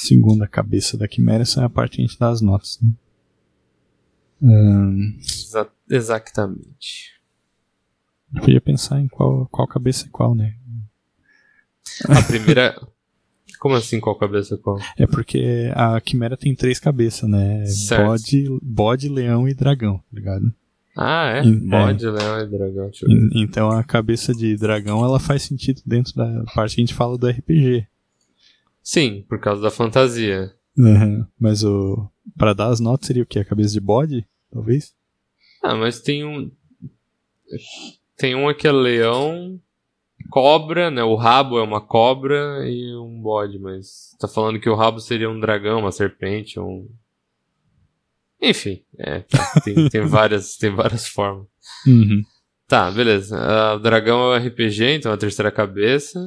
segunda cabeça da quimera, essa é a parte que a gente dá as notas, né? Hum, Exa exatamente. eu podia pensar em qual, qual cabeça é qual, né? A primeira. Como assim, qual cabeça qual? É porque a quimera tem três cabeças, né? Certo. Bode, bode, leão e dragão, tá ligado? Ah, é? Bode, leão e dragão. Então a cabeça de dragão ela faz sentido dentro da parte que a gente fala do RPG. Sim, por causa da fantasia. Uhum. Mas o. Pra dar as notas seria o quê? A cabeça de bode? Talvez? Ah, mas tem um. Tem um aqui é leão, cobra, né? O rabo é uma cobra e um bode, mas tá falando que o rabo seria um dragão, uma serpente, um. Enfim, é, tá, tem, tem várias, tem várias formas. Uhum. Tá, beleza. Ah, o dragão é o RPG, então é a terceira cabeça.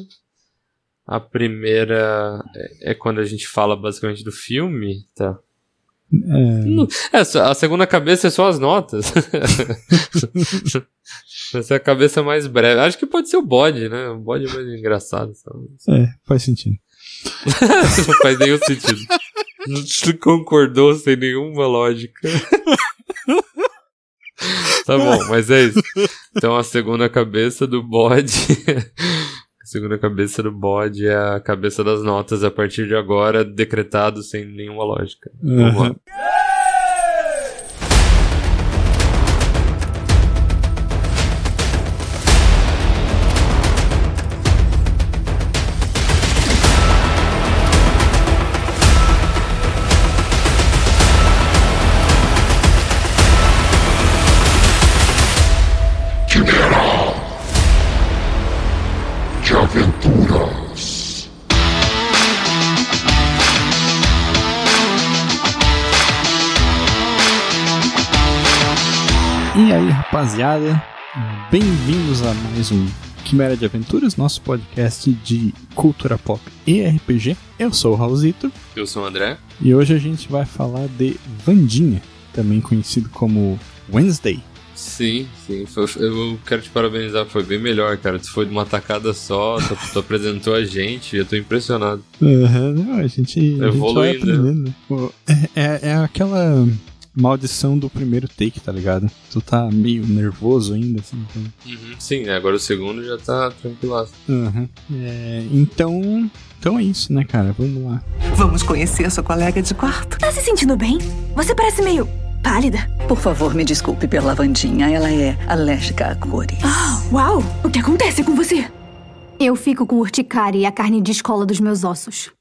A primeira é, é quando a gente fala basicamente do filme, tá? É, É, a segunda cabeça é só as notas. Essa é a cabeça mais breve. Acho que pode ser o bode, né? O bode é mais engraçado. sabe? é, faz sentido. Não faz nenhum sentido. Não concordou sem nenhuma lógica. Tá bom, mas é isso. Então a segunda cabeça do bode. A segunda cabeça do bode é a cabeça das notas a partir de agora, decretado sem nenhuma lógica. Vamos lá. Uhum. Rapaziada, bem-vindos a mais um Quimera de Aventuras, nosso podcast de cultura pop e RPG. Eu sou o Raulzito Eu sou o André. e hoje a gente vai falar de Vandinha, também conhecido como Wednesday. Sim, sim. Eu quero te parabenizar, foi bem melhor, cara. Tu foi de uma tacada só, tu, tu apresentou a gente, eu tô impressionado. Uhum, não, a gente, a gente vai Evoluindo. aprendendo. É, é, é aquela maldição do primeiro take, tá ligado? Tu tá meio nervoso ainda, assim. Então, Sim, né, agora o segundo já tá tranquilaço. Uhum. É, então, então é isso, né, cara? Vamos lá. Vamos conhecer sua colega de quarto. Tá se sentindo bem? Você parece meio pálida. Por favor, me desculpe pela lavandinha. Ela é alérgica a cores. Ah, uau! O que acontece com você? Eu fico com urticária e a carne descola dos meus ossos.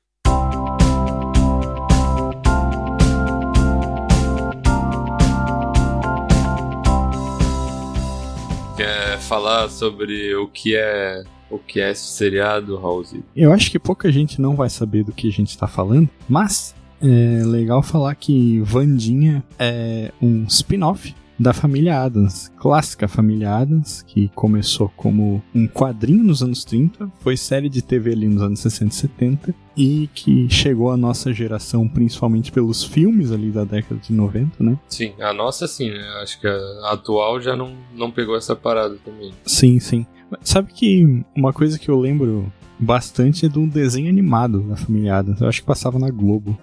Quer falar sobre o que é o que é esse seriado, Raulzito? Eu acho que pouca gente não vai saber do que a gente tá falando, mas é legal falar que Vandinha é um spin-off da família Adams, clássica família Adams, que começou como um quadrinho nos anos 30, foi série de TV ali nos anos 60 e 70, e que chegou à nossa geração principalmente pelos filmes ali da década de 90, né? Sim, a nossa sim, né? Acho que a atual já não, não pegou essa parada também. Sim, sim. Sabe que uma coisa que eu lembro bastante é de um desenho animado da família Adams. Eu acho que passava na Globo.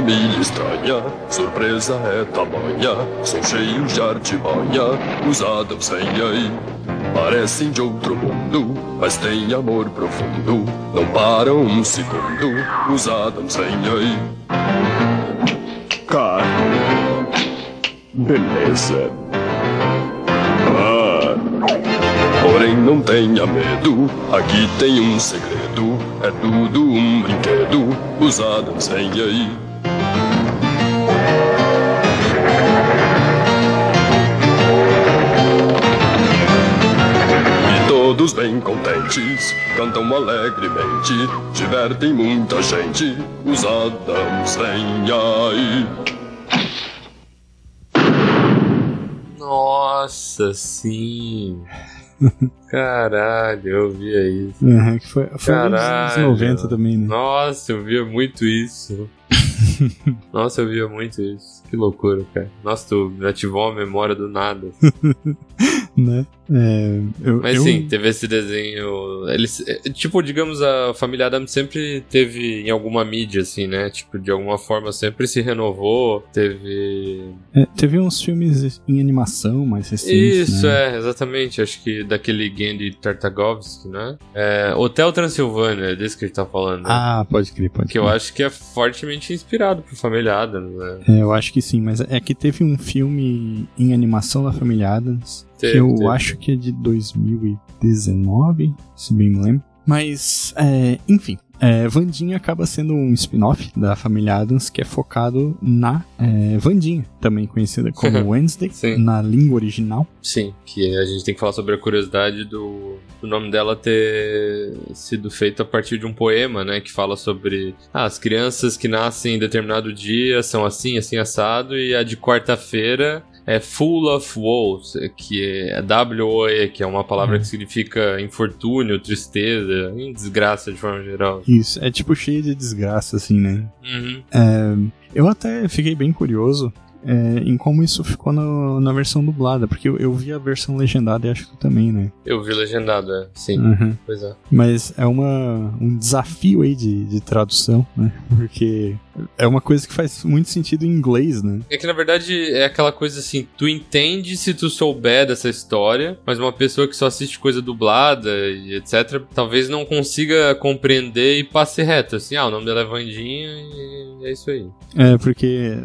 Família estranha, surpresa é tamanha. São cheios de artimanha, os Adams vêm aí. Parecem de outro mundo, mas têm amor profundo. Não param um segundo, os Adams vêm aí. Cara, beleza. Ah, Porém, não tenha medo, aqui tem um segredo. É tudo um brinquedo, os Adams vêm aí. Todos bem contentes, cantam alegremente, divertem muita gente, os Adams vêm aí. Nossa, sim. Caralho, eu via isso. Uhum, que foi, foi nos anos Caralho. 90 também, né? Nossa, eu via muito isso. Nossa, eu via muito isso. Que loucura, cara. Nossa, tu me ativou a memória do nada. né? É, eu, Mas eu- sim, teve esse desenho. Eles, é, tipo, digamos, a família Adams sempre teve em alguma mídia, assim, né? Tipo, de alguma forma sempre se renovou. Teve. é, teve uns filmes em animação mais recentes. Isso, né? é, exatamente. Acho que daquele Gandhi Tartakovsky, né? É, Hotel Transilvânia, é desse que a gente tá falando. né? Ah, pode crer, pode que eu crer. acho que é fortemente inspirado por Família Adams, né? É, eu acho que sim, mas é que teve um filme em animação da família Adams Teve, que eu teve. acho que é de 2019, se bem me lembro. Mas, é, enfim, é, Vandinha acaba sendo um spin-off da família Adams que é focado na é, Vandinha, também conhecida como Wednesday, Sim. na língua original. Sim, que a gente tem que falar sobre a curiosidade do, do nome dela ter sido feito a partir de um poema, né? Que fala sobre ah, as crianças que nascem em determinado dia são assim, assim, assado, e a de quarta-feira é full of woes, que é W-O-E, que é uma palavra Uhum. que significa infortúnio, tristeza, desgraça de forma geral. Isso, é tipo cheio de desgraça, assim, né? Uhum. É, eu até fiquei bem curioso é, em como isso ficou na, na versão dublada, porque eu, eu vi a versão legendada e acho que tu também, né? Eu vi legendado, é. Sim, Uhum. pois é. Mas é uma, um desafio aí de, de tradução, né? Porque é uma coisa que faz muito sentido em inglês, né? É que na verdade é aquela coisa assim, tu entende se tu souber dessa história, mas uma pessoa que só assiste coisa dublada e etc, talvez não consiga compreender e passe reto, assim, ah, o nome dela é Vandinha e é isso aí. É, porque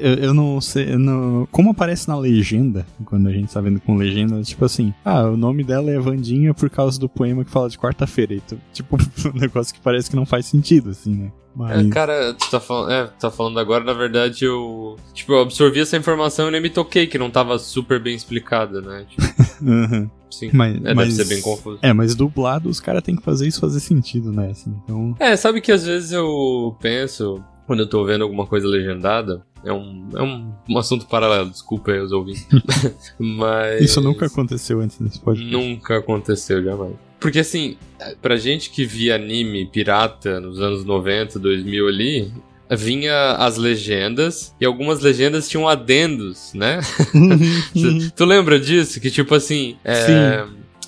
eu, eu não sei. eu não- como aparece na legenda, quando a gente tá vendo com legenda, tipo assim, ah, o nome dela é Vandinha por causa do poema que fala de quarta-feira. E tu- Tipo, um negócio que parece que não faz sentido, assim, né? Mas. É, cara, tu tá, falando, é, tá falando agora, na verdade, eu. Tipo, eu absorvi essa informação e nem me toquei, que não tava super bem explicada, né? Tipo, Uhum. sim. Mas, é, mas- deve ser bem confuso. É, mas dublado os caras têm que fazer isso fazer sentido, né? Assim, então. É, sabe que às vezes eu penso, quando eu tô vendo alguma coisa legendada, é um, é um, um assunto paralelo, desculpa aí os ouvintes. Mas. Isso nunca aconteceu antes desse podcast. Nunca aconteceu, jamais. Porque assim, pra gente que via anime pirata nos anos 90, 2000 ali, vinha as legendas e algumas legendas tinham adendos, né? Tu- tu lembra disso? Que tipo assim, é,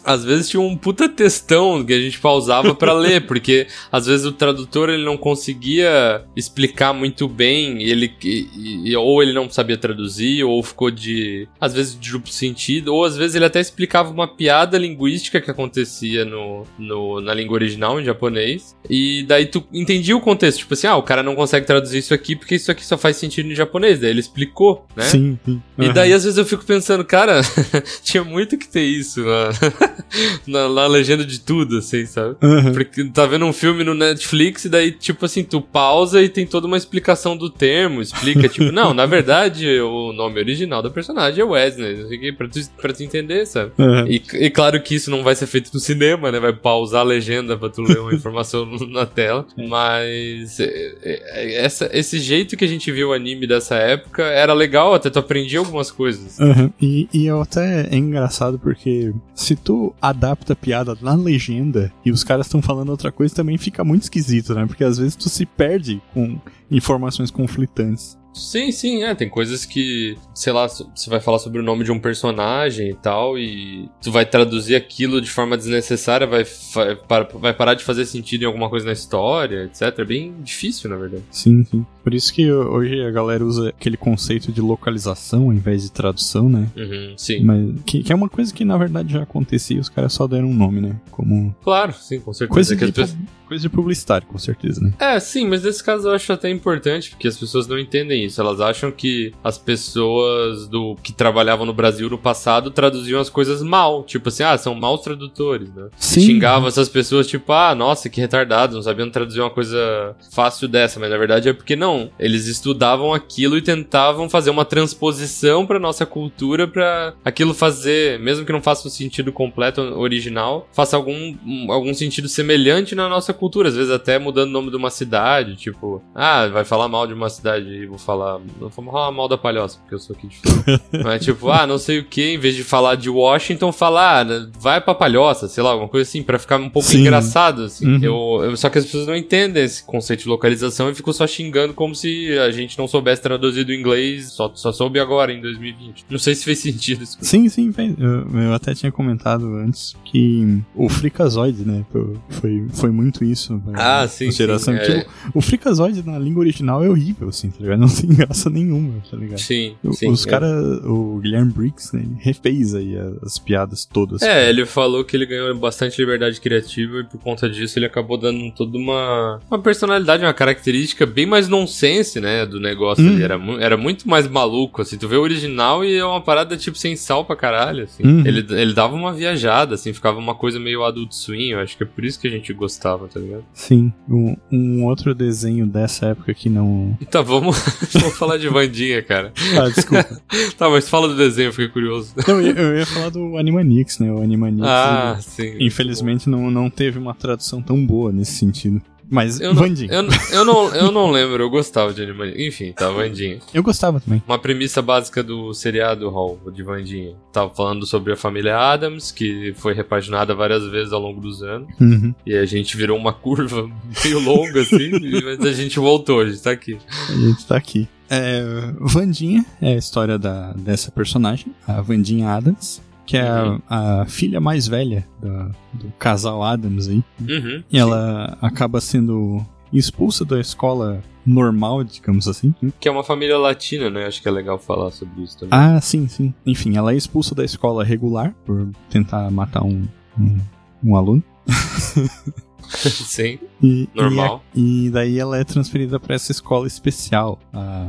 às vezes tinha um puta textão que a gente pausava pra ler, porque às vezes o tradutor ele não conseguia explicar muito bem, e ele e- e- ou ele não sabia traduzir, ou ficou de às vezes de duplo sentido, ou às vezes ele até explicava uma piada linguística que acontecia no, no- na língua original em japonês, e daí tu entendia o contexto, tipo assim, ah, o cara não consegue traduzir isso aqui porque isso aqui só faz sentido em japonês, daí ele explicou, né? Sim, sim. E Aham. daí, às vezes, eu fico pensando, cara, tinha muito que ter isso na, na, na legenda de tudo, assim, sabe? Aham. Porque tá vendo um filme no Netflix e daí, tipo assim, tu pausa e tem toda uma explicação do termo, explica, tipo, não, na verdade, o nome original da personagem é Wesley, não sei o quê, pra tu, pra tu entender, sabe? Aham. E, e claro que isso não vai ser feito no cinema, né? Vai pausar a legenda pra tu ler uma informação na tela. Mas é, é, essa, esse jeito que a gente viu o anime dessa época era legal, até tu aprendia algumas coisas. Aham. E, e eu até é engraçado porque se tu adapta a piada na legenda e os caras estão falando outra coisa, também fica muito esquisito, né? Porque às vezes tu se perde com informações conflitantes. Sim, sim, é. Tem coisas que, sei lá, você vai falar sobre o nome de um personagem e tal, e tu vai traduzir aquilo de forma desnecessária, vai, vai parar de fazer sentido em alguma coisa na história, etc. É bem difícil, na verdade. Sim, sim. Por isso que hoje a galera usa aquele conceito de localização ao invés de tradução, né? Uhum, sim. Mas que, que é uma coisa que na verdade já acontecia, os caras só deram um nome, né? Como Claro, sim, com certeza. coisa É que de, as pessoas- pu- coisa de publicitário, com certeza, né? É, sim, mas nesse caso eu acho até importante, porque as pessoas não entendem isso. Elas acham que as pessoas do que trabalhavam no Brasil no passado traduziam as coisas mal. Tipo assim, ah, são maus tradutores, né? Sim. Xingavam essas pessoas, tipo, ah, nossa, que retardados, não sabiam traduzir uma coisa fácil dessa. Mas na verdade é porque não. Eles estudavam aquilo e tentavam fazer uma transposição pra nossa cultura pra aquilo fazer, mesmo que não faça um sentido completo original, faça algum, um- algum sentido semelhante na nossa cultura, às vezes até mudando o nome de uma cidade, tipo, ah, vai falar mal de uma cidade e vou falar, não vou falar mal da Palhoça, porque eu sou aqui de. Mas tipo, ah, não sei o que, em vez de falar de Washington, falar, ah, né, vai pra Palhoça, sei lá, alguma coisa assim, pra ficar um pouco Sim. engraçado, assim. Uhum. Eu, eu- só que as pessoas não entendem esse conceito de localização e ficam só xingando como se a gente não soubesse traduzir do inglês, só, só soube agora, em 2020. Não sei se fez sentido isso. Sim, sim, eu, eu até tinha comentado antes que o Freakazoid, né, foi, foi muito isso. Ah, sim, a geração. sim, é. Tipo, o Freakazoid na língua original é horrível, assim, tá ligado? Não tem graça nenhuma, tá ligado? Sim, O- sim. Os é. caras, o Guilherme Briggs, né, ele refez aí as, as piadas todas. É, ele falou que ele ganhou bastante liberdade criativa e por conta disso ele acabou dando toda uma, uma personalidade, uma característica bem mais nonsense, né, do negócio Hum. ali. Era, era muito mais maluco, assim. Tu vê o original e é uma parada, tipo, sem sal pra caralho, assim. Uhum. Ele, ele dava uma viajada, assim, ficava uma coisa meio adult swing. Eu acho que é por isso que a gente gostava, tá ligado? Sim, um, um outro desenho dessa época que não. Então, vamos, vamos falar de Vandinha, cara. Ah, desculpa. Tá, mas fala do desenho, eu fiquei curioso. Não, eu, eu ia falar do Animaniacs, né? O Animaniacs. Ah, ele- sim. Infelizmente não, não teve uma tradução tão boa nesse sentido. Mas, Eu não, Vandinha. eu, eu, não, eu não lembro, eu gostava de Animaniacs. Enfim, tá, Vandinha. Eu gostava também. Uma premissa básica do seriado Hall de Vandinha. Tava falando sobre a família Adams, que foi repaginada várias vezes ao longo dos anos. Uhum. E a gente virou uma curva meio longa, assim, mas a gente voltou, a gente tá aqui. A gente tá aqui. É, Vandinha é a história da, dessa personagem, a Vandinha Adams, que é a- Uhum. a, filha mais velha da- do casal Adams aí. Uhum. E ela acaba sendo expulsa da escola normal, digamos assim. Que é uma família latina, né? Acho que é legal falar sobre isso também. Ah, sim, sim. Enfim, ela é expulsa da escola regular por tentar matar um, um, um aluno. Sim, E, normal. E, e daí ela é transferida pra essa escola especial, a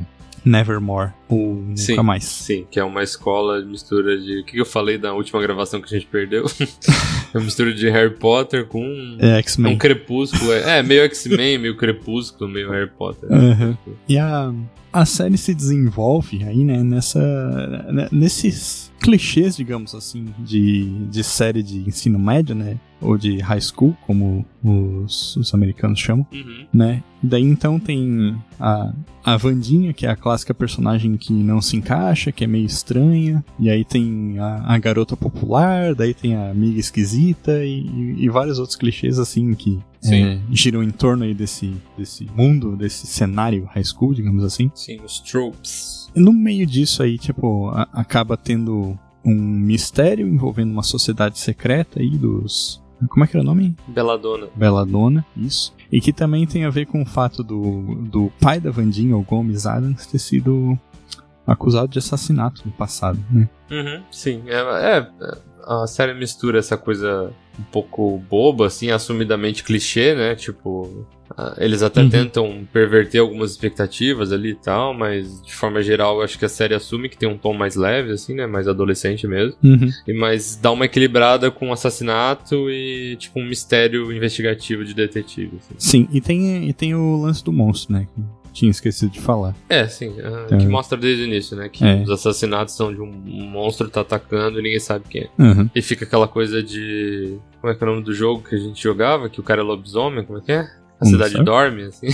Nevermore, Nunca Sim. Mais. Sim, que é uma escola de mistura de. O que eu falei da última gravação que a gente perdeu? é uma mistura de Harry Potter com. É É um X-Men. crepúsculo. É, é meio X-Men, meio crepúsculo, meio Harry Potter. Aham. E a, a série se desenvolve aí, né, nessa, né, nesses clichês, digamos assim, de, de série de ensino médio, né, ou de high school, como os, os americanos chamam, Uhum. né. Daí então tem a, a Vandinha, que é a clássica personagem que não se encaixa, que é meio estranha, e aí tem a, a garota popular, daí tem a amiga esquisita e, e- e vários outros clichês assim que é, giram em torno aí desse, desse mundo, desse cenário high school, digamos assim. Sim, os tropes. No meio disso aí, tipo, a- acaba tendo um mistério envolvendo uma sociedade secreta aí dos. Como é que era o nome? Beladona. Belladonna, isso. E que também tem a ver com o fato do, do pai da Vandinha, o Gomes Adams, ter sido acusado de assassinato no passado, né? Uhum, sim, é, é, a série mistura essa coisa um pouco boba, assim, assumidamente clichê, né? Tipo, eles até Uhum. tentam perverter algumas expectativas ali e tal, mas de forma geral eu acho que a série assume que tem um tom mais leve, assim, né? Mais adolescente mesmo. Uhum. E mas dá uma equilibrada com assassinato e, tipo, um mistério investigativo de detetive. assim. Sim, e tem, e tem o lance do monstro, né? Que tinha esquecido de falar. É, sim, ah, É. que mostra desde o início, né? Que É. os assassinatos são de um, um monstro tá atacando e ninguém sabe quem é. Uhum. E fica aquela coisa de. Como é que é o nome do jogo que a gente jogava? Que o cara é lobisomem, como é que é? A cidade dorme, assim.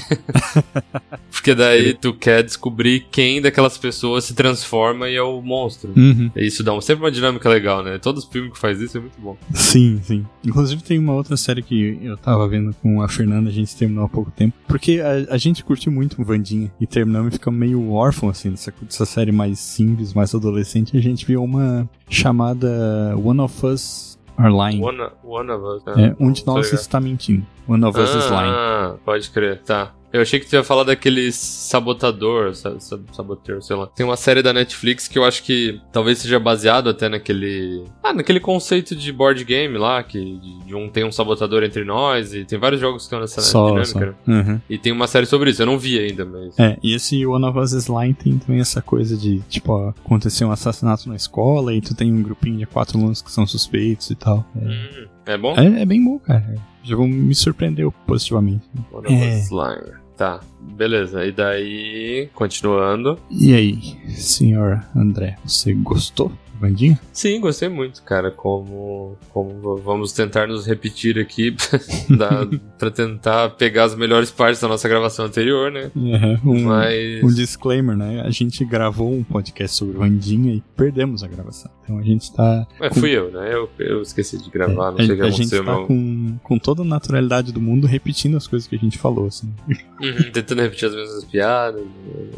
Porque daí tu quer descobrir quem daquelas pessoas se transforma e é o monstro. Uhum. Isso dá sempre uma dinâmica legal, né? Todos os filmes que faz isso é muito bom. Sim, sim. Inclusive tem uma outra série que eu tava vendo com a Fernanda, a gente terminou há pouco tempo. Porque a, a gente curtiu muito o Vandinha e terminamos e ficamos meio órfão, assim, dessa, dessa série mais simples, mais adolescente. A gente viu uma chamada One of Us Are Lying. One, one of Us. né? É, um de nós está mentindo. One of Us is Lying. Ah, pode crer, tá. Eu achei que tu ia falar daquele sabotador, sa- sa- saboteur, sei lá. Tem uma série da Netflix que eu acho que talvez seja baseado até naquele. Ah, naquele conceito de board game lá, que de, um tem um sabotador entre nós, e tem vários jogos que estão nessa Só, dinâmica. só. né? Uhum. E tem uma série sobre isso, eu não vi ainda, mas. É, e esse One of Us is Lying tem também essa coisa de, tipo, ó, aconteceu um assassinato na escola e tu tem um grupinho de quatro alunos que são suspeitos e tal. É, Hum, é bom? é, é bem bom, cara. O jogo me surpreendeu positivamente. One of É. Us Lying. Tá, beleza. E daí, continuando. E aí, senhor André, você gostou Vandinha? Sim, gostei muito, cara. Como, como vamos tentar nos repetir aqui da, pra tentar pegar as melhores partes da nossa gravação anterior, né? Uhum, um, Mas. um disclaimer, né? A gente gravou um podcast sobre Vandinha e perdemos a gravação. Então a gente tá. Mas com- fui eu, né? Eu, eu esqueci de gravar, não a, sei o que a gente aconteceu, tá meu. com, com toda a naturalidade do mundo repetindo as coisas que a gente falou, assim. Uhum, tentando repetir as mesmas piadas,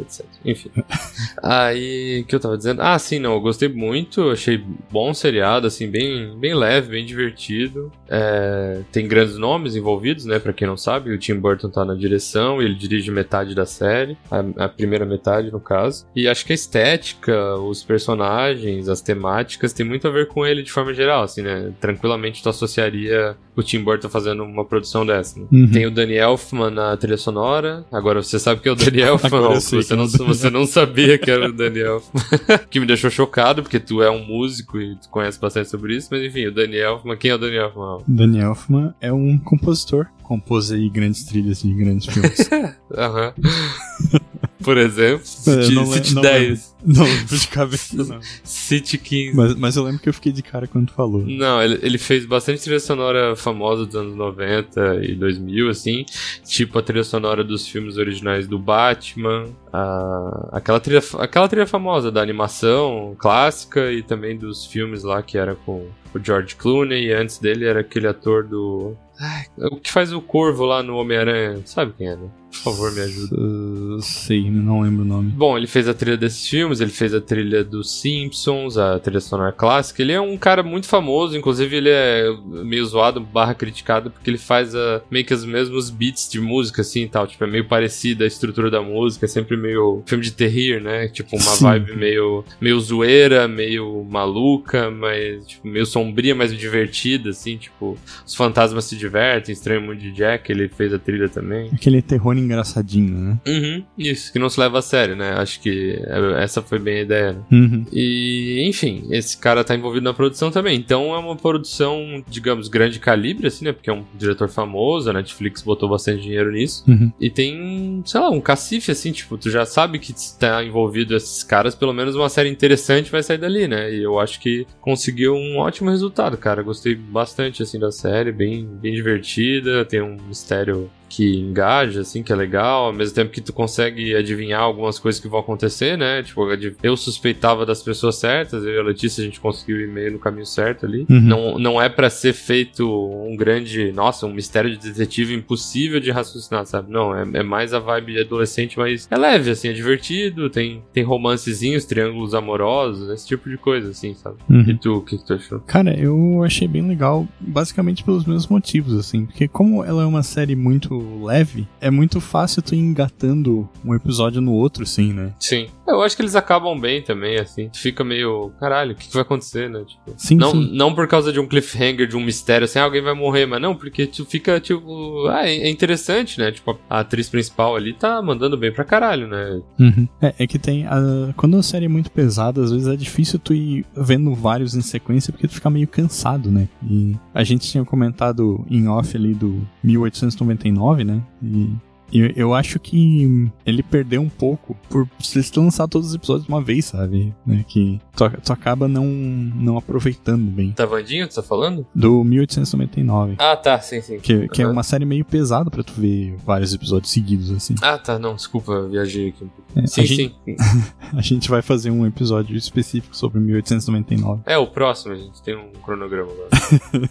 etc. Enfim. Aí, o que eu tava dizendo? Ah, sim, não, eu gostei muito, achei bom seriado, assim, bem, bem leve, bem divertido. É, tem grandes nomes envolvidos, né, pra quem não sabe, o Tim Burton tá na direção, ele dirige metade da série, a, a primeira metade, no caso. E acho que a estética, os personagens, as temáticas, tem muito a ver com ele de forma geral, assim, né, tranquilamente tu associaria o Tim Burton fazendo uma produção dessa, né? Uhum. Tem o Danny Elfman na trilha sonora. Agora você sabe que é o Danny Elfman. Sei você, é não, você não sabia que era o Danny Elfman. que me deixou chocado, porque tu é um músico e tu conhece bastante sobre isso. Mas enfim, o Danny Elfman. Quem é o Danny Elfman? Danny Elfman é um compositor. Compôs aí grandes trilhas de grandes filmes. Aham. Por exemplo, É, City, le- City não 10, não lembro de cabeça, não. City 15. Mas, mas eu lembro que eu fiquei de cara quando tu falou. Não, ele, ele fez bastante trilha sonora famosa dos anos 90 e 2000, assim. Tipo a trilha sonora dos filmes originais do Batman. a- aquela, trilha, aquela trilha famosa da animação clássica e também dos filmes lá que era com o George Clooney. E antes dele era aquele ator do. Ai, o que faz o Corvo lá no Homem-Aranha. Sabe quem é, né? Por favor, me ajuda. Uh, sei, não lembro o nome. Bom, ele fez a trilha desses filmes, ele fez a trilha dos Simpsons, a trilha sonora clássica. Ele é um cara muito famoso, inclusive ele é meio zoado, barra criticado, porque ele faz a, meio que os mesmos beats de música, assim e tal. Tipo, é meio parecida a estrutura da música, é sempre meio filme de terrir, né? Tipo, uma Sim. vibe meio, meio zoeira, meio maluca, mas tipo, meio sombria, mas divertida, assim. Tipo, os fantasmas se divertem, Estranho Mundo de Jack, ele fez a trilha também. Aquele terror engraçadinho, né? Uhum, isso, que não se leva a sério, né? Acho que é- essa foi bem a ideia, né? Uhum. E, enfim, esse cara tá envolvido na produção também. Então é uma produção, digamos, grande calibre, assim, né? Porque é um diretor famoso, a Netflix botou bastante dinheiro nisso. Uhum. E tem, sei lá, um cacife, assim, tipo, tu já sabe que tá envolvido esses caras, pelo menos uma série interessante vai sair dali, né? E eu acho que conseguiu um ótimo resultado, cara. Gostei bastante, assim, da série, bem, bem divertida, tem um mistério que engaja, assim, que é legal, ao mesmo tempo que tu consegue adivinhar algumas coisas que vão acontecer, né? Tipo, eu suspeitava das pessoas certas, eu e a Letícia a gente conseguiu ir meio no caminho certo ali. Uhum. Não, não é pra ser feito um grande, nossa, um mistério de detetive impossível de raciocinar, sabe? Não, é, é mais a vibe de adolescente, mas é leve, assim, é divertido, tem, tem romancezinhos, triângulos amorosos, esse tipo de coisa, assim, sabe? Uhum. E tu, o que, que tu achou? Cara, eu achei bem legal, basicamente pelos mesmos motivos, assim. Porque como ela é uma série muito leve, é muito fácil tu ir engatando um episódio no outro, assim, né? Sim. Eu acho que eles acabam bem também, assim. Tu fica meio, caralho, o que, que vai acontecer, né? Tipo, Sim, não, sim. não por causa de um cliffhanger, de um mistério, assim, ah, alguém vai morrer, mas não, porque tu fica, tipo, ah, é é interessante, né? Tipo, a atriz principal ali tá mandando bem pra caralho, né? Uhum. É, é que tem. a- quando a série é muito pesada, às vezes é difícil tu ir vendo vários em sequência porque tu fica meio cansado, né? E a gente tinha comentado em off ali do 1899, né? E. e Eu acho que ele perdeu um pouco por vocês lançar todos os episódios de uma vez, sabe? Né? Que tu, tu acaba não, não aproveitando bem. Tá Vandinho, tu tá falando? Do 1899. Ah, tá, sim, sim. Que, que é uma série meio pesada pra tu ver vários episódios seguidos, assim. Ah, tá, não, desculpa, eu viajei aqui um pouco. É, Sim, a gente- sim. A gente vai fazer um episódio específico sobre 1899. É, o próximo, a gente tem um cronograma agora.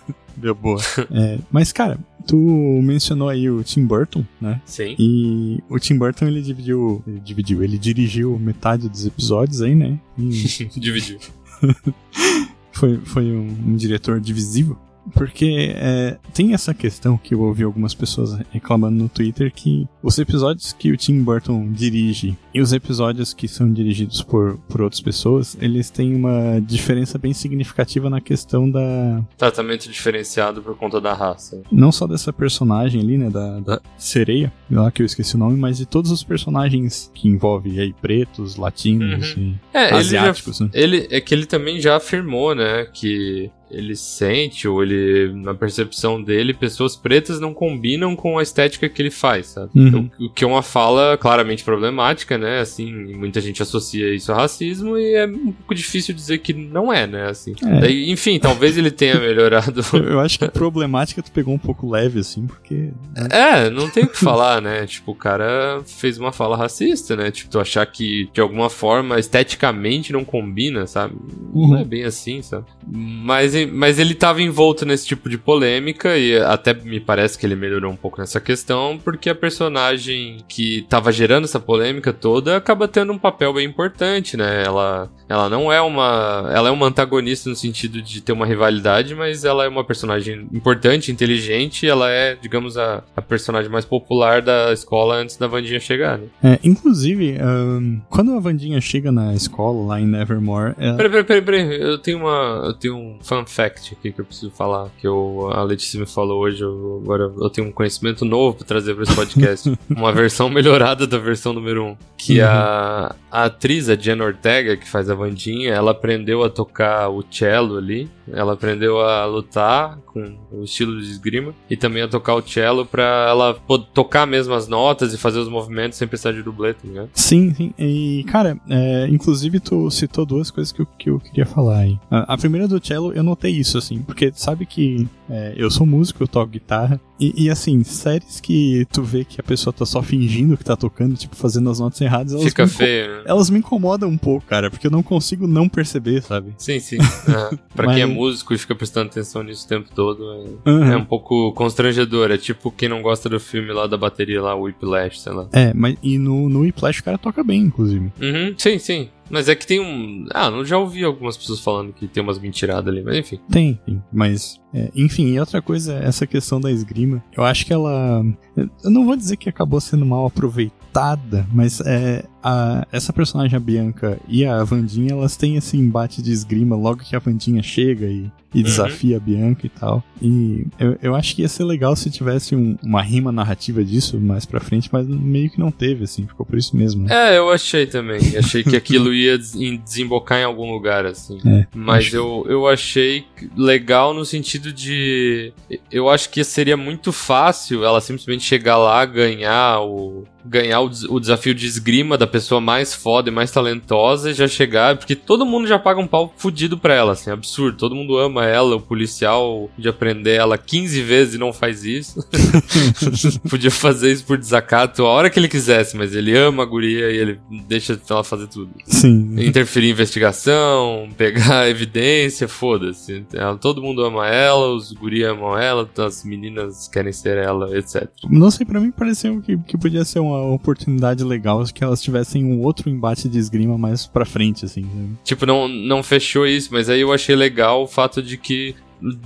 Deu boa. É, mas, cara, tu mencionou aí o Tim Burton, né? Sim. E o Tim Burton, ele dividiu, ele dividiu, ele dirigiu metade dos episódios aí, né? E Dividiu. foi, foi um, um diretor divisível. Porque é, tem essa questão que eu ouvi algumas pessoas reclamando no Twitter que os episódios que o Tim Burton dirige e os episódios que são dirigidos por, por outras pessoas, eles têm uma diferença bem significativa na questão da, Tratamento diferenciado por conta da raça. não só dessa personagem ali, né, da, da sereia, lá que eu esqueci o nome, mas de todos os personagens que envolvem aí pretos, latinos Uhum. e É, ele já, asiáticos, né? ele é que ele também já afirmou, né, que ele sente, ou ele, na percepção dele, pessoas pretas não combinam com a estética que ele faz, sabe? Uhum. O, o que é uma fala claramente problemática, né? Assim, muita gente associa isso a racismo e é um pouco difícil dizer que não é, né? Assim. É. Daí, enfim, talvez ele tenha melhorado. Eu, eu acho que problemática tu pegou um pouco leve, assim, porque. É, não tem o que falar, né? Tipo, o cara fez uma fala racista, né? Tipo, tu achar que de alguma forma esteticamente não combina, sabe? Uhum. Não é bem assim, sabe? Mas, mas ele tava envolto nesse tipo de polêmica e até me parece que ele melhorou um pouco nessa questão, porque a personagem que tava gerando essa polêmica toda acaba tendo um papel bem importante, né? Ela, ela não é uma. Ela é uma antagonista no sentido de ter uma rivalidade, mas ela é uma personagem importante, inteligente, e ela é, digamos, a, a personagem mais popular da escola antes da Vandinha chegar, né? É, inclusive, ahn, quando a Vandinha chega na escola lá em Nevermore, é- Peraí, peraí, peraí, peraí. Eu tenho uma. Eu tenho um fun fact aqui que eu preciso falar. Que eu, a Letícia me falou hoje. Eu, agora eu tenho um conhecimento novo pra trazer pra esse podcast. uma versão melhorada da versão número 1. Um, que a, a atriz, a Jen Ortega, que faz a Vandinha, ela aprendeu a tocar o cello ali. Ela aprendeu a lutar com o estilo de esgrima. E também a tocar o cello pra ela po- tocar mesmo as notas e fazer os movimentos sem precisar de dublê, tá ligado? Sim, sim. E, cara, é, inclusive tu citou duas coisas que eu, que eu queria falar aí. A, a primeira do cello, eu notei isso, assim, porque sabe que é, eu sou músico, eu toco guitarra, e, e, assim, séries que tu vê que a pessoa tá só fingindo que tá tocando, tipo, fazendo as notas erradas, elas, Fica me, feio, né? elas me incomodam um pouco, cara, porque eu não consigo não perceber, sabe? Sim, sim. Aham. pra quem é Mas- músico e fica prestando atenção nisso o tempo todo, é, Aham. é um pouco constrangedor. É tipo quem não gosta do filme lá da bateria lá, o Whiplash, sei lá. É, mas e no, no Whiplash o cara toca bem, inclusive. Uhum, sim, sim. Mas é que tem um. Ah, eu já ouvi algumas pessoas falando que tem umas mentiradas ali, mas enfim. Tem, tem. Mas, é, enfim, e outra coisa, essa questão da esgrima, eu acho que ela. Eu não vou dizer que acabou sendo mal aproveitada, mas é, a, essa personagem, a Bianca e a Vandinha, elas têm esse embate de esgrima logo que a Vandinha chega e, e desafia a Bianca e tal. E eu, eu acho que ia ser legal se tivesse um- uma rima narrativa disso mais pra frente, mas meio que não teve, assim, ficou por isso mesmo. né? É, eu achei também. Achei que aquilo ia des- em- desembocar em algum lugar, assim. É, Mas acho- eu, eu achei legal no sentido de. Eu acho que seria muito fácil ela simplesmente chegar lá, ganhar o. Ganhar o, o desafio de esgrima da pessoa mais foda e mais talentosa já chegar. Porque todo mundo já paga um pau fudido pra ela, assim, absurdo. Todo mundo ama ela, o policial de aprender ela 15 vezes e não faz isso. Podia fazer isso por desacato a hora que ele quisesse, mas ele ama a guria e ele deixa ela fazer tudo Sim. interferir em investigação, pegar evidência, foda-se. Todo mundo ama ela, os guri amam ela, as meninas querem ser ela, etc. Não sei, pra mim pareceu que, que podia ser uma oportunidade legal que elas tivessem um outro embate de esgrima mais pra frente, assim. Tipo, não, não fechou isso, mas aí eu achei legal o fato de que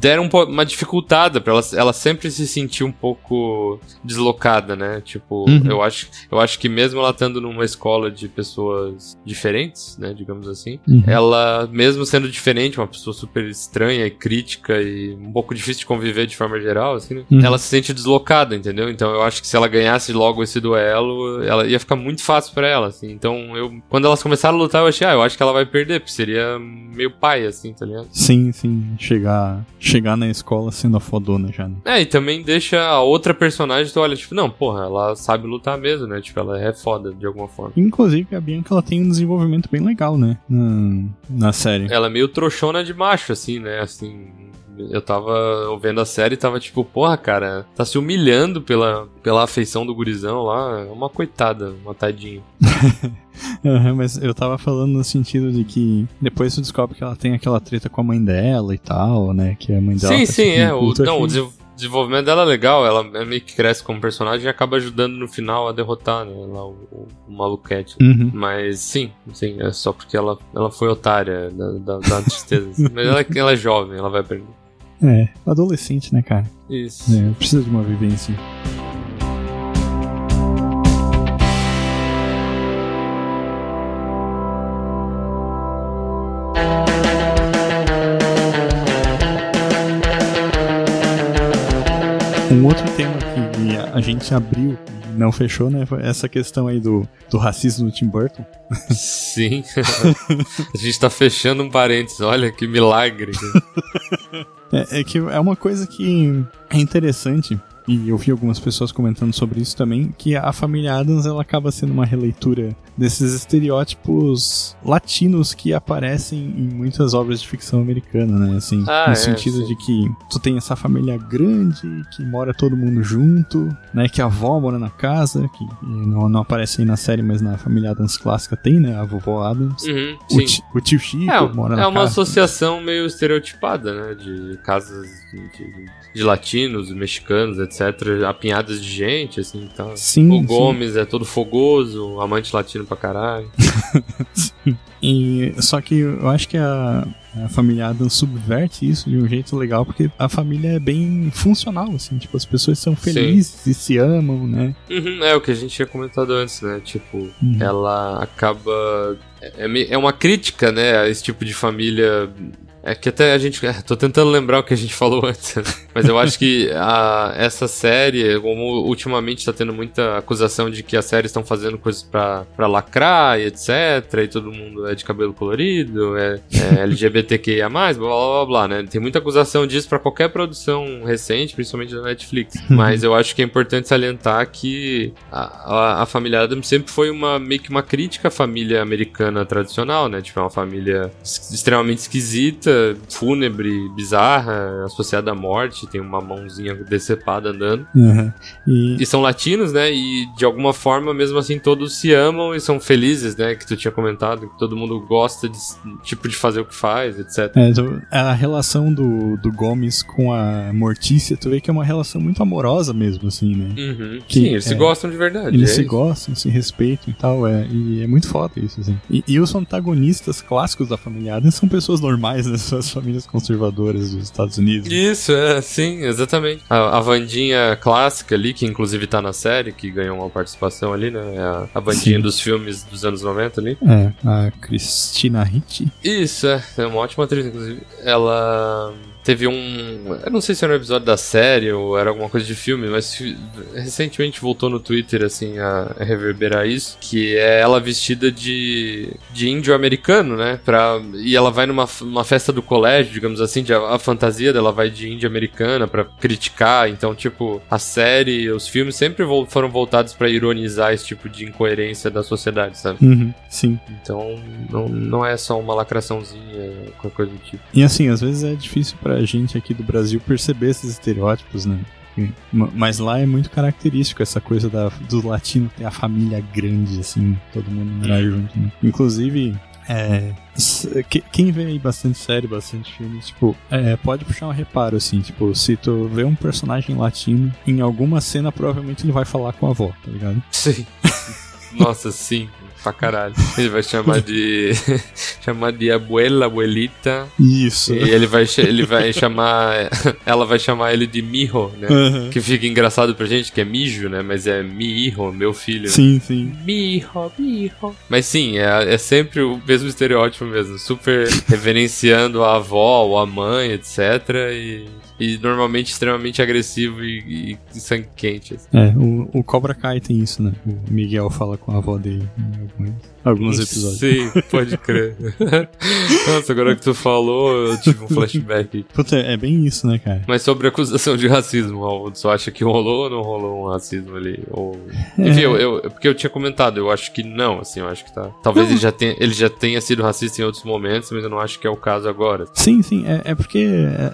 deram um uma dificultada pra ela, ela sempre se sentir um pouco deslocada, né? Tipo, Uhum. eu acho eu acho que mesmo ela estando numa escola de pessoas diferentes, né, digamos assim, Uhum. ela, mesmo sendo diferente, uma pessoa super estranha e crítica e um pouco difícil de conviver de forma geral, assim, né? Uhum. Ela se sente deslocada, entendeu? Então eu acho que se ela ganhasse logo esse duelo, ela ia ficar muito fácil pra ela, assim. Então eu, quando elas começaram a lutar, eu achei, ah, eu acho que ela vai perder, porque seria meio pai, assim, tá ligado? Sim, sim. Chegar, chegar na escola sendo a fodona já, né? É, e também deixa a outra personagem, tu olha, tipo, não, porra, ela sabe lutar mesmo, né? Tipo, ela é foda de alguma forma. Inclusive, a Bianca ela tem um desenvolvimento bem legal, né? Na, na série. Ela é meio trouxona de macho, assim, né? Assim, eu tava vendo a série e tava tipo, porra, cara, tá se humilhando pela, pela afeição do gurizão lá. É uma coitada, uma tadinha. Aham, mas eu tava falando no sentido de que depois tu descobre que ela tem aquela treta com a mãe dela e tal, né? Que a mãe dela. sim, tá, sim, é. O, não, o desenvolvimento dela é legal. Ela é meio que cresce como personagem e acaba ajudando no final a derrotar, né? Lá, o, o, o maluquete. Uhum. Mas sim, sim, é só porque ela, ela foi otária da, da, da tristeza. assim. Mas ela, ela é jovem, ela vai aprender. É, adolescente, né, cara? Isso. É, precisa de uma vivência. Um outro tema que a- gente abriu não fechou, né? Foi Essa questão aí do, do racismo do Tim Burton. Sim. a gente tá fechando um parênteses. Olha que milagre. É, é que é uma coisa que é interessante. E eu vi algumas pessoas comentando sobre isso também, que a família Adams ela acaba sendo uma releitura desses estereótipos latinos que aparecem em muitas obras de ficção americana, né? Assim, Ah, no é, sentido sim. de que tu tem essa família grande, que mora todo mundo junto, né? Que a avó mora na casa, que não, não aparece aí na série, mas na família Adams clássica tem, né? A vovó Adams. Uhum, O, ti- o tio Chico É, mora é na uma casa. associação meio estereotipada, né? De casas de, de- de latinos, mexicanos, etc. Apinhadas de gente, assim, então. Sim, O sim. Gomes é todo fogoso, amante latino pra caralho. E, só que eu acho que a, a família Adams subverte isso de um jeito legal, porque a família é bem funcional, assim, tipo, as pessoas são felizes e se amam, né? Uhum, é o que a gente tinha comentado antes, né? Tipo, Uhum. ela acaba. É, é é uma crítica, né? A esse tipo de família. É que até a gente. é, Tô tentando lembrar o que a gente falou antes, né? Mas eu acho que a, essa série, como ultimamente tá tendo muita acusação de que as séries estão fazendo coisas pra, pra lacrar e etc. E todo mundo é de cabelo colorido, é, é LGBTQIA, blá blá blá blá, né? Tem muita acusação disso pra qualquer produção recente, principalmente da Netflix. Mas eu acho que é importante salientar que a, a, a família Adams sempre foi uma meio que uma crítica à família americana tradicional, né? Tipo, é uma família extremamente esquisita, fúnebre, bizarra, associada à morte, tem uma mãozinha decepada andando. Uhum. E, E são latinos, né? E de alguma forma, mesmo assim, todos se amam e são felizes, né? Que tu tinha comentado, que todo mundo gosta de tipo de fazer o que faz, etc. é, tu- a relação do, do Gomes com a Mortícia, tu vê que é uma relação muito amorosa mesmo, assim, né? Uhum. Que- Sim, eles se é. gostam de verdade. Eles é se isso. gostam, se respeitam e tal, é, e é muito foda isso, assim. E, e os antagonistas clássicos da família Adams são pessoas normais, né? As famílias conservadoras dos Estados Unidos. Isso, é, sim, exatamente. A, a Vandinha clássica ali, que inclusive tá na série, que ganhou uma participação ali, né? É a, a Vandinha Sim. dos filmes dos anos 90 ali. É, a Christina Ricci. Isso, é, é uma ótima atriz, inclusive. Ela teve um. Eu não sei se era um episódio da série ou era alguma coisa de filme, mas recentemente voltou no Twitter, assim, a, reverberar isso. Que é ela vestida de, de índio americano, né? Pra, e ela vai numa uma festa do colégio, digamos assim, de, a, a fantasia dela vai de índia americana pra criticar. Então, tipo, a série, os filmes sempre vol- foram voltados pra ironizar esse tipo de incoerência da sociedade, sabe? Uhum, sim. Então, não, não é só uma lacraçãozinha, qualquer coisa do tipo. E assim, às vezes é difícil pra gente aqui do Brasil perceber esses estereótipos, né? Ma- Mas lá é muito característico essa coisa da, do latino ter a família grande, assim, todo mundo morar junto. Né? Inclusive, é, quem vê aí bastante série, bastante filme, tipo, é, pode puxar um reparo, assim, tipo, se tu vê um personagem latino, em alguma cena provavelmente ele vai falar com a avó, tá ligado? Sim. Nossa, sim. Pra caralho. Ele vai chamar de. chamar de abuela, abuelita. Isso. E ele vai, ele vai chamar. Ela vai chamar ele de mijo, né? Aham. Que fica engraçado pra gente, que é mijo, né? Mas é mi hijo, meu filho. Sim, sim. Mijo, mijo. Mas sim, é, é sempre o mesmo estereótipo mesmo. Super reverenciando a avó ou a mãe, etc. E, e normalmente extremamente agressivo e, e sangue quente. assim. É, o, o Cobra Kai tem isso, né? O Miguel fala com a avó dele em alguns, episódios. Sim, pode crer. Nossa, agora que tu falou, eu tive um flashback. Puta, é bem isso, né, cara? Mas sobre a acusação de racismo, Raul, tu acha que rolou ou não rolou um racismo ali? Ou... Enfim, eu, eu- porque eu tinha comentado, eu acho que não, assim, eu acho que tá. Talvez ele já, tenha, ele já tenha sido racista em outros momentos, mas eu não acho que é o caso agora. Sim, sim, é, é porque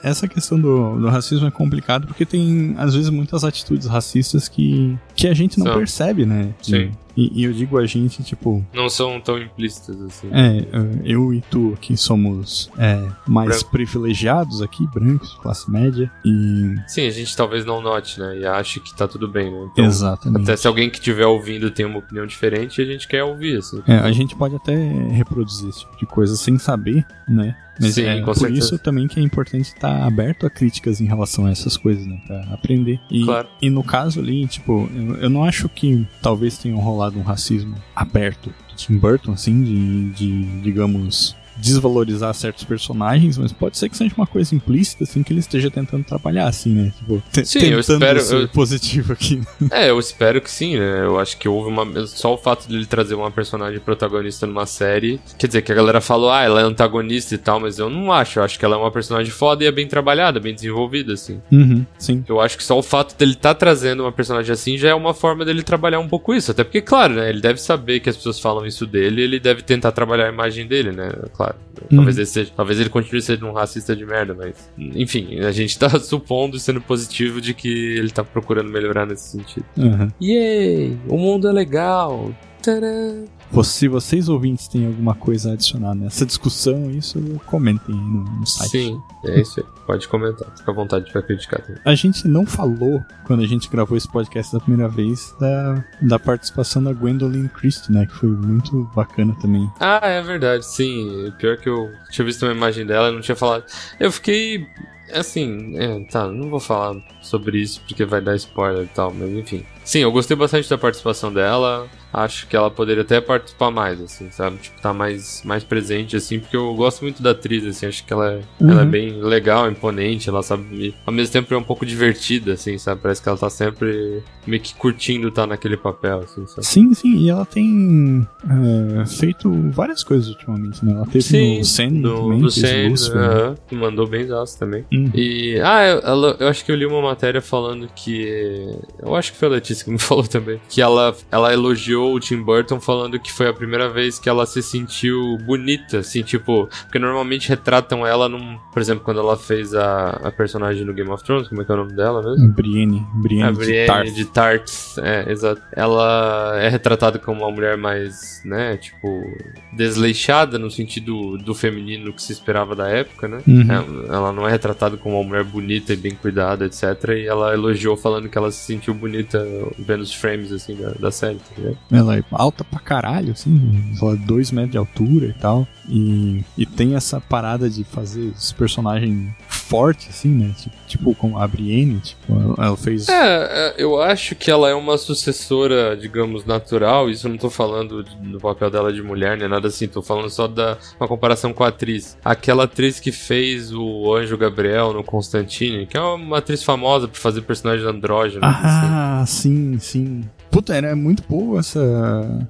essa questão do, do racismo é complicado porque tem, às vezes, muitas atitudes racistas que, que a gente não São. percebe, né? Sim. E, e eu digo a gente, tipo, Não são tão implícitas assim. é, eu e tu aqui somos é, mais Branco. privilegiados aqui, brancos, classe média, e. Sim, a gente talvez não note, né? E ache que tá tudo bem, né? Então, Exatamente. até se alguém que estiver ouvindo tem uma opinião diferente, a gente quer ouvir, assim. É, a gente pode até reproduzir esse tipo de coisa sem saber, né? Mas é por certeza. isso também que é importante estar aberto a críticas em relação a essas coisas, né? Pra aprender. E, Claro. e no caso ali, tipo, eu, eu não acho que talvez tenha rolado um racismo aberto do Tim Burton, assim, de, de digamos, desvalorizar certos personagens, mas pode ser que seja uma coisa implícita, assim, que ele esteja tentando trabalhar, assim, né? Tipo, Sim, tentando eu espero- ser eu- positivo aqui. É, eu espero que sim, né? Eu acho que houve uma. Só o fato dele trazer uma personagem protagonista numa série. Quer dizer, que a galera falou, ah, ela é antagonista e tal, mas eu não acho. Eu acho que ela é uma personagem foda e é bem trabalhada, bem desenvolvida, assim. Uhum, sim. Eu acho que só o fato dele estar trazendo uma personagem assim já é uma forma dele trabalhar um pouco isso. Até porque, claro, né? Ele deve saber que as pessoas falam isso dele e ele deve tentar trabalhar a imagem dele, né? Claro. Talvez, Uhum. ele seja, talvez ele continue sendo um racista de merda, mas. Enfim, a gente tá supondo e sendo positivo de que ele tá procurando melhorar nesse sentido. Uhum. Yay! O mundo é legal! Tadã! Se vocês ouvintes têm alguma coisa a adicionar nessa discussão, isso comentem aí no, no site. Sim, é isso aí. Pode comentar. Fica à vontade pra criticar também. A gente não falou, quando a gente gravou esse podcast da primeira vez, da, da participação da Gwendolyn Christie, né? Que foi muito bacana também. Ah, é verdade, sim. Pior que eu tinha visto uma imagem dela e não tinha falado. Eu fiquei. Assim, é, tá, não vou falar sobre isso porque vai dar spoiler e tal, mas enfim. Sim, eu gostei bastante da participação dela. Acho que ela poderia até participar mais, assim, sabe? Tipo, tá mais, mais presente, assim, porque eu gosto muito da atriz, assim, acho que ela é, ela é Uhum. bem legal, imponente, ela sabe. Ao mesmo tempo é um pouco divertida, assim, sabe? Parece que ela tá sempre meio que curtindo estar naquele papel, assim, sabe? Sim, sim, e ela tem é, feito várias coisas ultimamente, né? Ela teve Sim, no Sandman no, também, no fez Sand, Lucifer, né? aham, mandou bem também. Hum. E. Ah, eu, ela- eu acho que eu li uma matéria falando que. Eu acho que foi a Letícia que me falou também. Que ela, ela elogiou o Tim Burton falando que foi a primeira vez que ela se sentiu bonita, assim, tipo. Porque normalmente retratam ela num. Por exemplo, quando ela fez a, a personagem no Game of Thrones, como é que é o nome dela mesmo? Brienne, Brienne, A de Brienne Tarth. de Tarth, é, exato. Ela é retratada como uma mulher mais, né, tipo, desleixada no sentido do feminino que se esperava da época, né? Uhum. É, Ela não é retratada como uma mulher bonita e bem cuidada, etc. E ela elogiou falando que ela se sentiu bonita vendo os frames, assim, da, da série, tá ligado? Ela é alta pra caralho, assim, ela dois metros de altura e tal. E, e tem essa parada de fazer os personagens fortes, assim, né? Tipo, com a Brienne, tipo, ela, fez. É, é, eu acho que ela é uma sucessora, digamos, natural. Isso eu não tô falando do papel dela de mulher, nem nada assim. Tô falando só da uma comparação com a atriz. Aquela atriz que fez o Anjo Gabriel no Constantine, que é uma atriz famosa por fazer personagens andrógenos. assim. Ah, sim, sim. Puta, era muito boa essa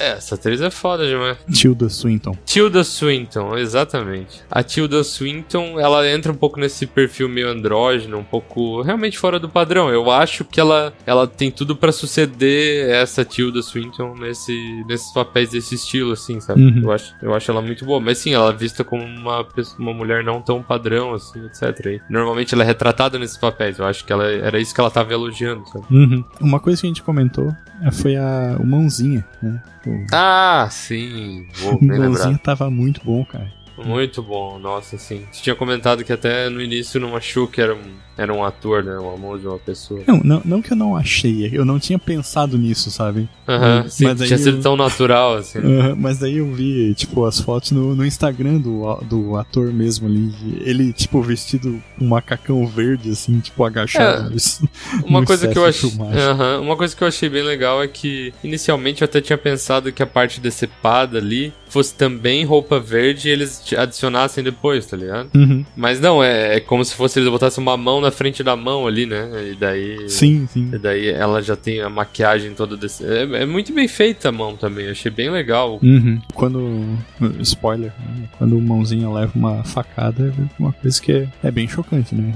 É, essa atriz é foda demais. Tilda Swinton. Tilda Swinton, exatamente. A Tilda Swinton, ela entra um pouco nesse perfil meio andrógeno, um pouco realmente fora do padrão. Eu acho que ela, ela tem tudo pra suceder essa Tilda Swinton nesse, nesses papéis desse estilo, assim, sabe? Uhum. Eu, acho, eu acho ela muito boa. Mas sim, ela é vista como uma, pessoa- uma mulher não tão padrão, assim, etc. E normalmente ela é retratada nesses papéis. Eu acho que ela, era isso que ela tava elogiando, sabe? Uhum. Uma coisa que a gente comentou é, foi a, o Mãozinha, né? O Ah, sim. Vou. Mãozinha tava muito bom, cara. Muito bom, nossa, sim. Você tinha comentado que até no início não achou que era um, era um ator, né? Um amor de uma pessoa. Não, não, não que eu não achei, eu não tinha pensado nisso, sabe? Aham, Mas sim, aí tinha sido eu- tão natural, assim. Aham, mas daí eu vi, tipo, as fotos no, no Instagram do, do ator mesmo ali. Ele, tipo, vestido com um macacão verde, assim, tipo, agachado. É, Isso. Uma coisa que eu achei. filmagem. Aham, Uma coisa que eu achei bem legal é que inicialmente eu até tinha pensado que a parte decepada ali fosse também roupa verde e eles adicionassem depois, tá ligado? Uhum. Mas não, é, é como se fosse eles botassem uma mão na frente da mão ali, né? E daí. Sim, sim. E daí ela já tem a maquiagem toda desse. É, é muito bem feita a mão também, eu achei bem legal. Uhum. Quando. Spoiler, né? Quando o mãozinha leva uma facada, é uma coisa que é, é bem chocante, né?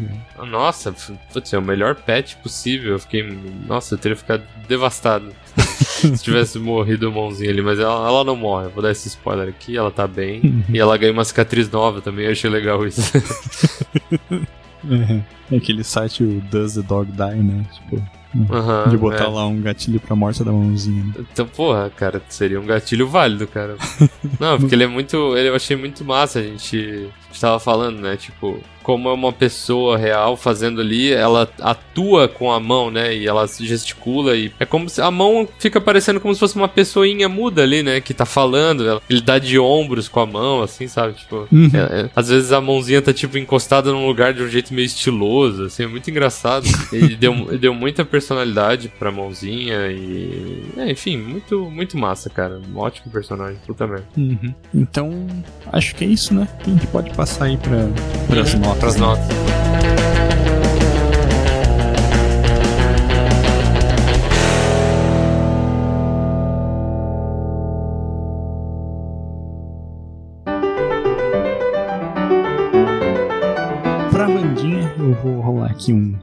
Nossa, putz, é o melhor pet possível. Eu fiquei. Nossa, eu teria ficado devastado se tivesse morrido a mãozinha ali, mas ela, ela não morre. Eu vou dar esse spoiler aqui, ela tá bem. Uhum. E ela ganha uma cicatriz nova também, eu achei legal isso. É aquele site, o Does the Dog Die, né? Tipo, Aham, de botar é. lá um gatilho pra morte da mãozinha. né? Então, porra, cara, seria um gatilho válido, cara. Não, porque ele é muito. Ele, eu achei muito massa, a gente, a gente tava falando, né? Tipo, como é uma pessoa real fazendo ali, ela atua com a mão, né? E ela gesticula e é como se a mão fica parecendo como se fosse uma pessoinha muda ali, né? Que tá falando. Ele dá de ombros com a mão, assim, sabe? Tipo, Uhum. é- é- às vezes a mãozinha tá, tipo, encostada num lugar de um jeito meio estiloso, assim, é muito engraçado. E deu, deu muita personalidade pra mãozinha e. É, enfim, muito, muito massa, cara. Um ótimo personagem, puta merda. Uhum. Então, acho que é isso, né? A gente pode passar aí pra, pras notas. Pras notas. Pra Vandinha, eu vou rolar aqui um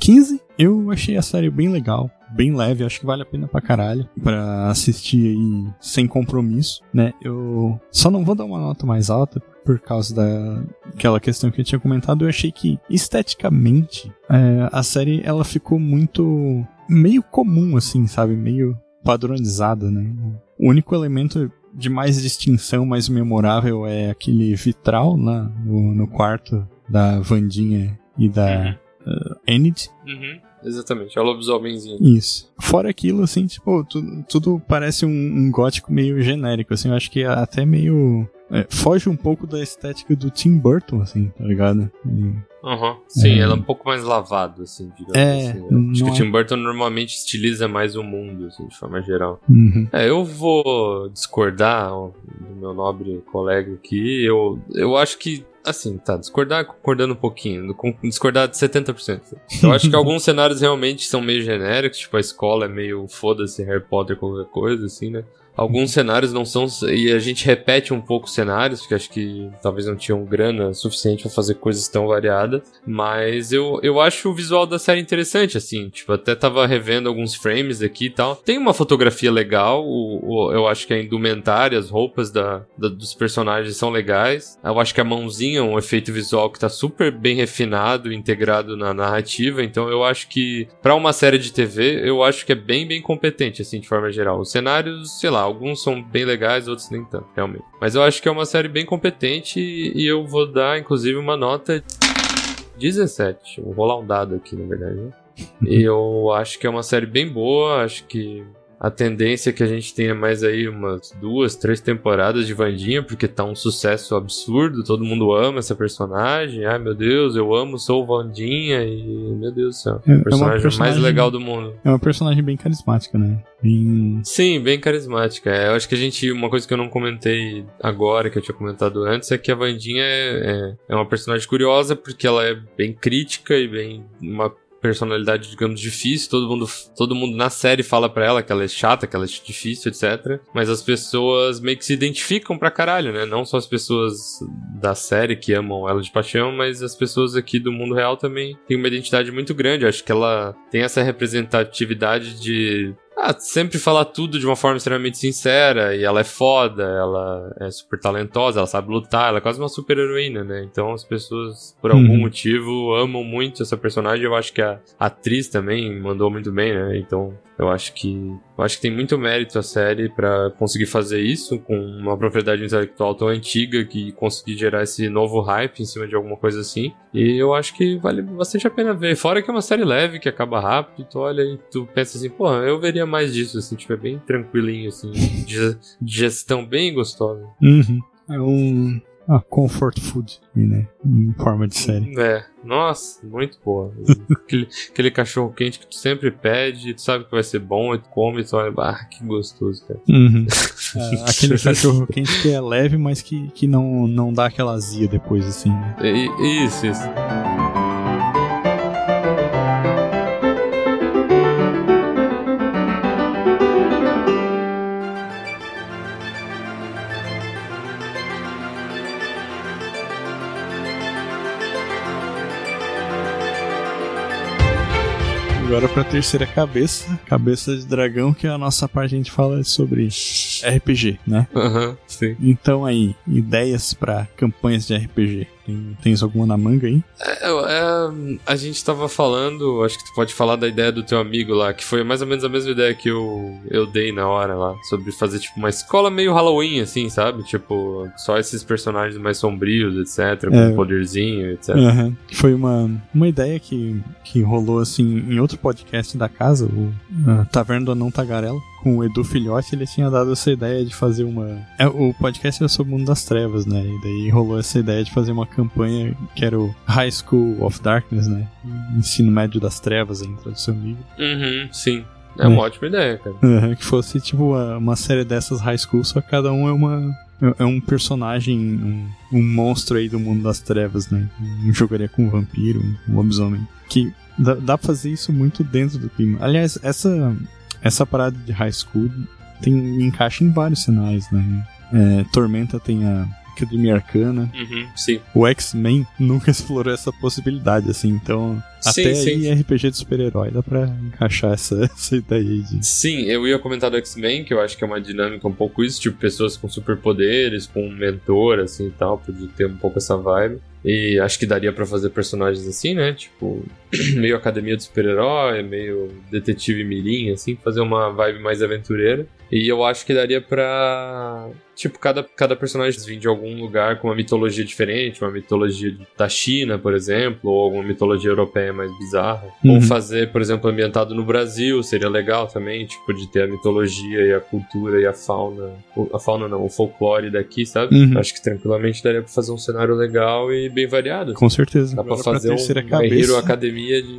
15. Eu achei a série bem legal, bem leve, acho que vale a pena pra caralho pra assistir aí sem compromisso, né? Eu só não vou dar uma nota mais alta por causa daquela questão que eu tinha comentado. Eu achei que esteticamente é, a série ela ficou muito meio comum assim, sabe? Meio padronizada, né? O único elemento de mais distinção, mais memorável é aquele vitral lá no, no quarto da Vandinha e da uh, Enid. Uhum. Exatamente, é o lobisomemzinho. Isso. Fora aquilo, assim, tipo, tu- tudo parece um, um gótico meio genérico, assim, eu acho que é até meio. é, foge um pouco da estética do Tim Burton, assim, tá ligado? Aham. Sim, É. ela é um pouco mais lavado, assim, digamos É, assim. né? Acho que o é- Tim Burton normalmente estiliza mais o mundo, assim, de forma geral. Uhum. É, eu vou discordar ó, do meu nobre colega aqui. Eu, eu acho que, assim, tá, discordar concordando um pouquinho, discordar de 70%. Eu acho que alguns cenários realmente são meio genéricos, tipo a escola é meio foda-se Harry Potter, qualquer coisa, assim, né? Alguns cenários não são. E a gente repete um pouco os cenários, porque acho que talvez não tinham grana suficiente pra fazer coisas tão variadas. Mas eu, eu acho o visual da série interessante, assim. Tipo, até tava revendo alguns frames aqui e tal. Tem uma fotografia legal, o, o- eu acho que a indumentária, as roupas da, da- dos personagens são legais. Eu acho que a mãozinha é um efeito visual que tá super bem refinado, integrado na narrativa. Então eu acho que, pra uma série de TV, eu acho que é bem, bem competente, assim, de forma geral. Os cenários, sei lá, alguns são bem legais, outros nem tanto, realmente. Mas eu acho que é uma série bem competente e eu vou dar, inclusive, uma nota 17. Vou rolar um dado aqui, na verdade. Né? E eu acho que é uma série bem boa, acho que a tendência é que a gente tenha mais aí umas duas, três temporadas de Vandinha, porque tá um sucesso absurdo, todo mundo ama essa personagem. Ai meu Deus, eu amo, sou Vandinha e meu Deus do céu, É- é o personagem, mais personagem- legal do mundo. É uma personagem bem carismática, né? Bem. Sim, bem carismática. É, eu acho que a gente. Uma coisa que eu não comentei agora, que eu tinha comentado antes, é que a Vandinha é, é, é uma personagem curiosa porque ela é bem crítica e bem. uma personalidade, digamos, difícil. Todo mundo, todo mundo na série fala pra ela que ela é chata, que ela é difícil, etc. Mas as pessoas meio que se identificam pra caralho, né? Não só as pessoas da série que amam ela de paixão, mas as pessoas aqui do mundo real também têm uma identidade muito grande. Eu acho que ela tem essa representatividade de ah, sempre falar tudo de uma forma extremamente sincera, e ela é foda, ela é super talentosa, ela sabe lutar, ela é quase uma super heroína, né? Então as pessoas, por algum Uhum. motivo, amam muito essa personagem. Eu acho que a atriz também mandou muito bem, né? Então eu acho que eu acho que tem muito mérito a série pra conseguir fazer isso com uma propriedade intelectual tão antiga que conseguir gerar esse novo hype em cima de alguma coisa assim. E eu acho que vale bastante a pena ver. Fora que é uma série leve, que acaba rápido, tu olha e tu pensa assim, porra, eu veria mais disso, assim, tipo, é bem tranquilinho, assim, digestão bem gostosa. Uhum. É um. Ah, comfort food, né? Em forma de série. É, nossa, muito boa. aquele, aquele cachorro quente que tu sempre pede, tu sabe que vai ser bom, e tu come e tu olha, ah, que gostoso, cara. Uhum. É, aquele cachorro quente que é leve, mas que, que não, não dá aquela azia depois, assim. né? E- Isso, isso. Agora pra terceira cabeça, cabeça de dragão, que é a nossa parte a gente fala sobre RPG, né? Aham, sim. Então aí, ideias pra campanhas de RPG. Tem, tens alguma na manga aí? É, é, a gente tava falando, acho que tu pode falar da ideia do teu amigo lá, que foi mais ou menos a mesma ideia que eu, eu dei na hora lá, sobre fazer tipo uma escola meio Halloween, assim, sabe? Tipo, só esses personagens mais sombrios, etc, com É. um poderzinho, etc. Aham. Foi uma, uma ideia que, que rolou assim em outro podcast da casa, o ah, Taverna do Anão Tagarela. Com o Edu Filhote, ele tinha dado essa ideia de fazer uma. É, o podcast era sobre o mundo das trevas, né? E daí rolou essa ideia de fazer uma campanha que era o High School of Darkness, né? Ensino médio das trevas, em tradução livre. Uhum, sim. É uma ótima ideia, cara. Uhum, que fosse tipo uma, uma série dessas high school, só que cada um é uma. É um personagem, um, um monstro aí do mundo das trevas, né? Um jogaria com um vampiro, um lobisomem. Que dá, dá pra fazer isso muito dentro do clima. Aliás, essa, essa parada de high school tem encaixa em vários cenários, né? É, Tormenta tem a Academia Arcana. Uhum, sim. O X-Men nunca explorou essa possibilidade, assim, então. Sim, até sim. aí RPG de super-herói dá pra encaixar essa, essa ideia aí de. Sim, eu ia comentar do X-Men, que eu acho que é uma dinâmica um pouco isso, tipo, pessoas com superpoderes, com um mentor, assim e tal, podia ter um pouco essa vibe. E acho que daria pra fazer personagens assim, né? Tipo, meio academia de super-herói, meio detetive mirim, assim, fazer uma vibe mais aventureira. E eu acho que daria pra. Tipo, cada, cada personagem vir de algum lugar com uma mitologia diferente, uma mitologia da China, por exemplo, ou alguma mitologia europeia mais bizarra. Uhum. Ou fazer, por exemplo, ambientado no Brasil, seria legal também, tipo, de ter a mitologia e a cultura e a fauna. o- A fauna não, o folclore daqui, sabe? Uhum. Acho que tranquilamente daria pra fazer um cenário legal e bem variado. Com certeza. Dá pra Agora, fazer terceira um cabeça. Academia de...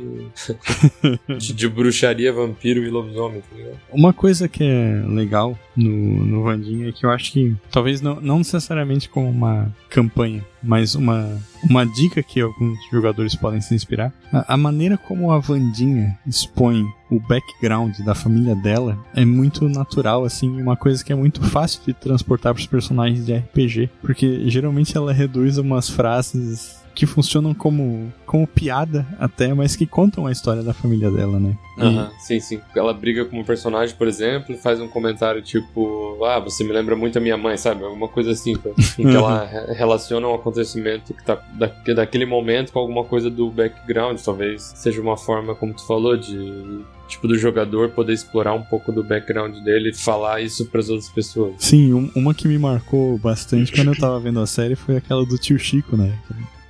de, de bruxaria, vampiro e lobisomem, tá ligado? Uma coisa que é legal no, no Vandinha que eu acho que, talvez não, não necessariamente como uma campanha, mas uma, uma dica que alguns jogadores podem se inspirar, a, a maneira como a Vandinha expõe o background da família dela é muito natural, assim, uma coisa que é muito fácil de transportar para os personagens de RPG, porque geralmente ela reduz umas frases que funcionam como, como piada até, mas que contam a história da família dela, né? Aham, sim, sim. Ela briga com um personagem, por exemplo, e faz um comentário tipo: Ah, você me lembra muito a minha mãe, sabe? Alguma coisa assim. Em que ela re- relaciona um acontecimento que tá da, que- daquele momento com alguma coisa do background. Talvez seja uma forma, como tu falou, de. Tipo, do jogador poder explorar um pouco do background dele e falar isso pras outras pessoas. Sim, um- uma que me marcou bastante quando eu tava vendo a série foi aquela do tio Chico, né?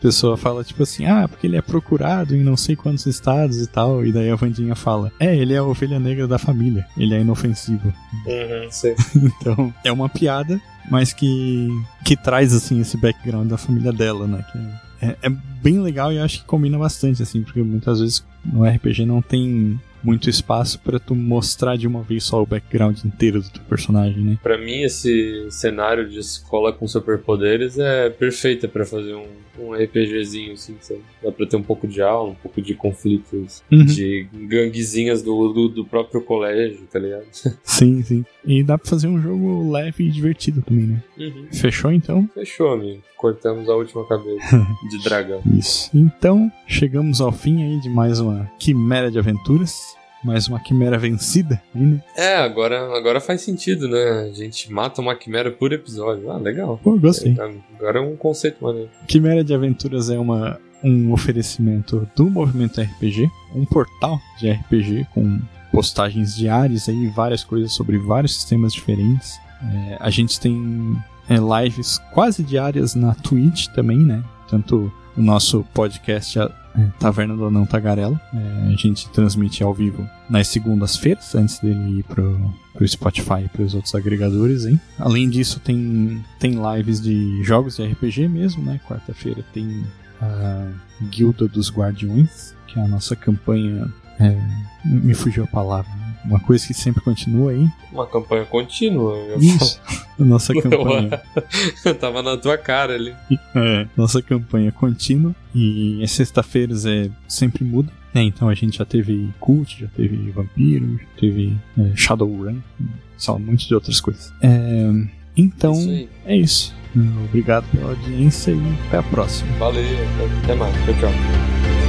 Pessoa fala tipo assim, ah, porque ele é procurado em não sei quantos estados e tal, e daí a Vandinha fala, é, ele é a ovelha negra da família, ele é inofensivo. Uhum, sei. Então, é uma piada, mas que, que traz, assim, esse background da família dela, né? Que é, é bem legal e eu acho que combina bastante, assim, porque muitas vezes no RPG não tem muito espaço pra tu mostrar de uma vez só o background inteiro do teu personagem, né? Pra mim, esse cenário de escola com superpoderes é perfeita pra fazer um, um RPGzinho, assim, sabe? Dá pra ter um pouco de aula, um pouco de conflitos, Uhum. de ganguezinhas do, do, do próprio colégio, tá ligado? Sim, sim. E dá pra fazer um jogo leve e divertido também, né? Uhum. Fechou então? Fechou, amigo. Cortamos a última cabeça de dragão. Isso. Então, chegamos ao fim aí de mais uma quimera de aventuras. Mais uma quimera vencida né? É, agora, agora faz sentido, né? A gente mata uma quimera por episódio. Ah, legal. Pô, gostei. Agora é um conceito maneiro. Quimera de Aventuras é uma, um oferecimento do Movimento RPG, um portal de RPG com postagens diárias aí, várias coisas sobre vários sistemas diferentes. É, a gente tem é, lives quase diárias na Twitch também, né? Tanto o nosso podcast é, Taverna do Anão Tagarela, é, a gente transmite ao vivo nas segundas-feiras, antes dele ir pro, pro Spotify e pros outros agregadores, hein? Além disso, tem, tem lives de jogos de RPG mesmo, né? Quarta-feira tem a Guilda dos Guardiões, que é a nossa campanha. é, me fugiu a palavra. Uma coisa que sempre continua aí. Uma campanha contínua. Isso. Nossa campanha. Tava na tua cara ali. É, nossa campanha contínua. E as sexta-feiras é sempre muda. né? então a gente já teve Cult, já teve Vampiro, já teve é, Shadowrun, só um monte de outras coisas. É, então, Isso é isso. Obrigado pela audiência e até a próxima. Valeu, até mais. Tchau, tchau.